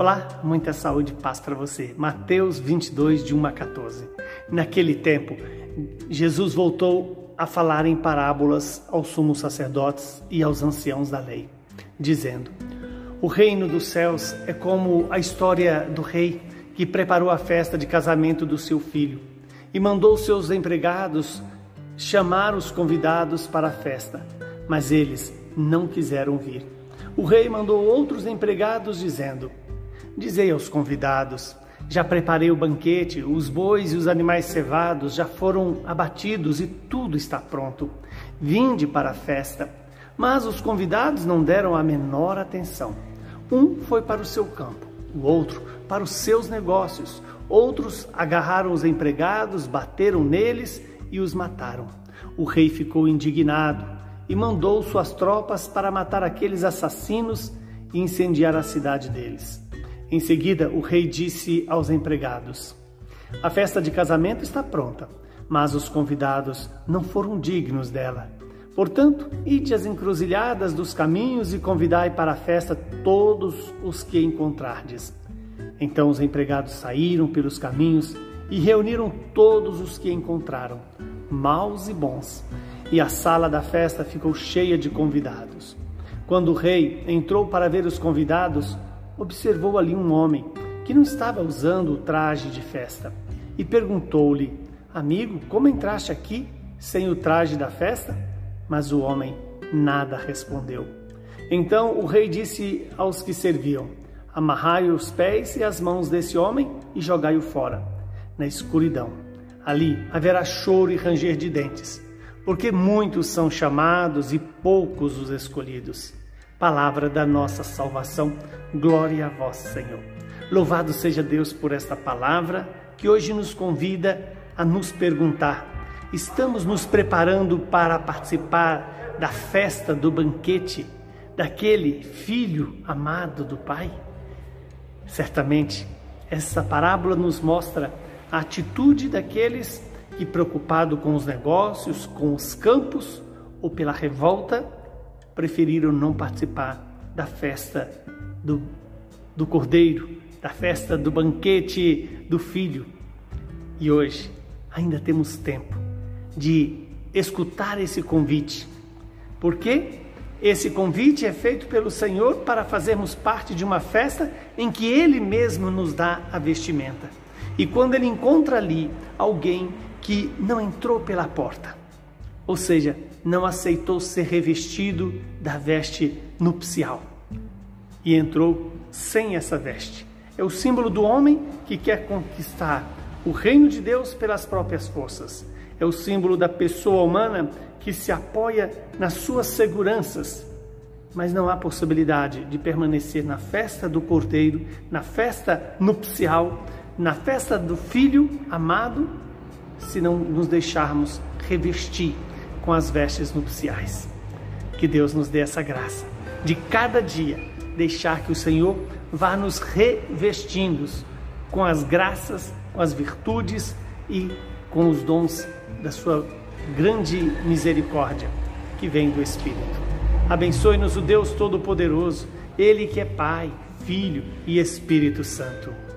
Olá, muita saúde e paz para você. Mateus 22, de 1 a 14. Naquele tempo, Jesus voltou a falar em parábolas aos sumos sacerdotes e aos anciãos da lei, dizendo: O reino dos céus é como a história do rei que preparou a festa de casamento do seu filho e mandou seus empregados chamar os convidados para a festa, mas eles não quiseram vir. O rei mandou outros empregados dizendo: Dizei aos convidados: Já preparei o banquete, os bois e os animais cevados já foram abatidos e tudo está pronto. Vinde para a festa. Mas os convidados não deram a menor atenção. Um foi para o seu campo, o outro para os seus negócios. Outros agarraram os empregados, bateram neles e os mataram. O rei ficou indignado e mandou suas tropas para matar aqueles assassinos e incendiar a cidade deles. Em seguida, o rei disse aos empregados: A festa de casamento está pronta, mas os convidados não foram dignos dela. Portanto, ide às encruzilhadas dos caminhos e convidai para a festa todos os que encontrardes. Então os empregados saíram pelos caminhos e reuniram todos os que encontraram, maus e bons, e a sala da festa ficou cheia de convidados. Quando o rei entrou para ver os convidados, observou ali um homem que não estava usando o traje de festa e perguntou-lhe: Amigo, como entraste aqui sem o traje da festa? Mas o homem nada respondeu. Então o rei disse aos que serviam: Amarrai os pés e as mãos desse homem e jogai-o fora, na escuridão. Ali haverá choro e ranger de dentes, porque muitos são chamados e poucos os escolhidos palavra da nossa salvação. Glória a vós, Senhor. Louvado seja Deus por esta palavra que hoje nos convida a nos perguntar: estamos nos preparando para participar da festa do banquete daquele filho amado do Pai? Certamente, essa parábola nos mostra a atitude daqueles que, preocupado com os negócios, com os campos ou pela revolta, preferiram não participar da festa do, do cordeiro, da festa do banquete do filho. E hoje ainda temos tempo de escutar esse convite. Porque esse convite é feito pelo Senhor para fazermos parte de uma festa em que Ele mesmo nos dá a vestimenta. E quando Ele encontra ali alguém que não entrou pela porta, ou seja, não aceitou ser revestido da veste nupcial e entrou sem essa veste. É o símbolo do homem que quer conquistar o reino de Deus pelas próprias forças. É o símbolo da pessoa humana que se apoia nas suas seguranças, mas não há possibilidade de permanecer na festa do cordeiro, na festa nupcial, na festa do filho amado, se não nos deixarmos revestir com as vestes nupciais. Que Deus nos dê essa graça de cada dia deixar que o Senhor vá nos revestindo com as graças, com as virtudes e com os dons da sua grande misericórdia que vem do Espírito. Abençoe-nos o Deus Todo-Poderoso, Ele que é Pai, Filho e Espírito Santo.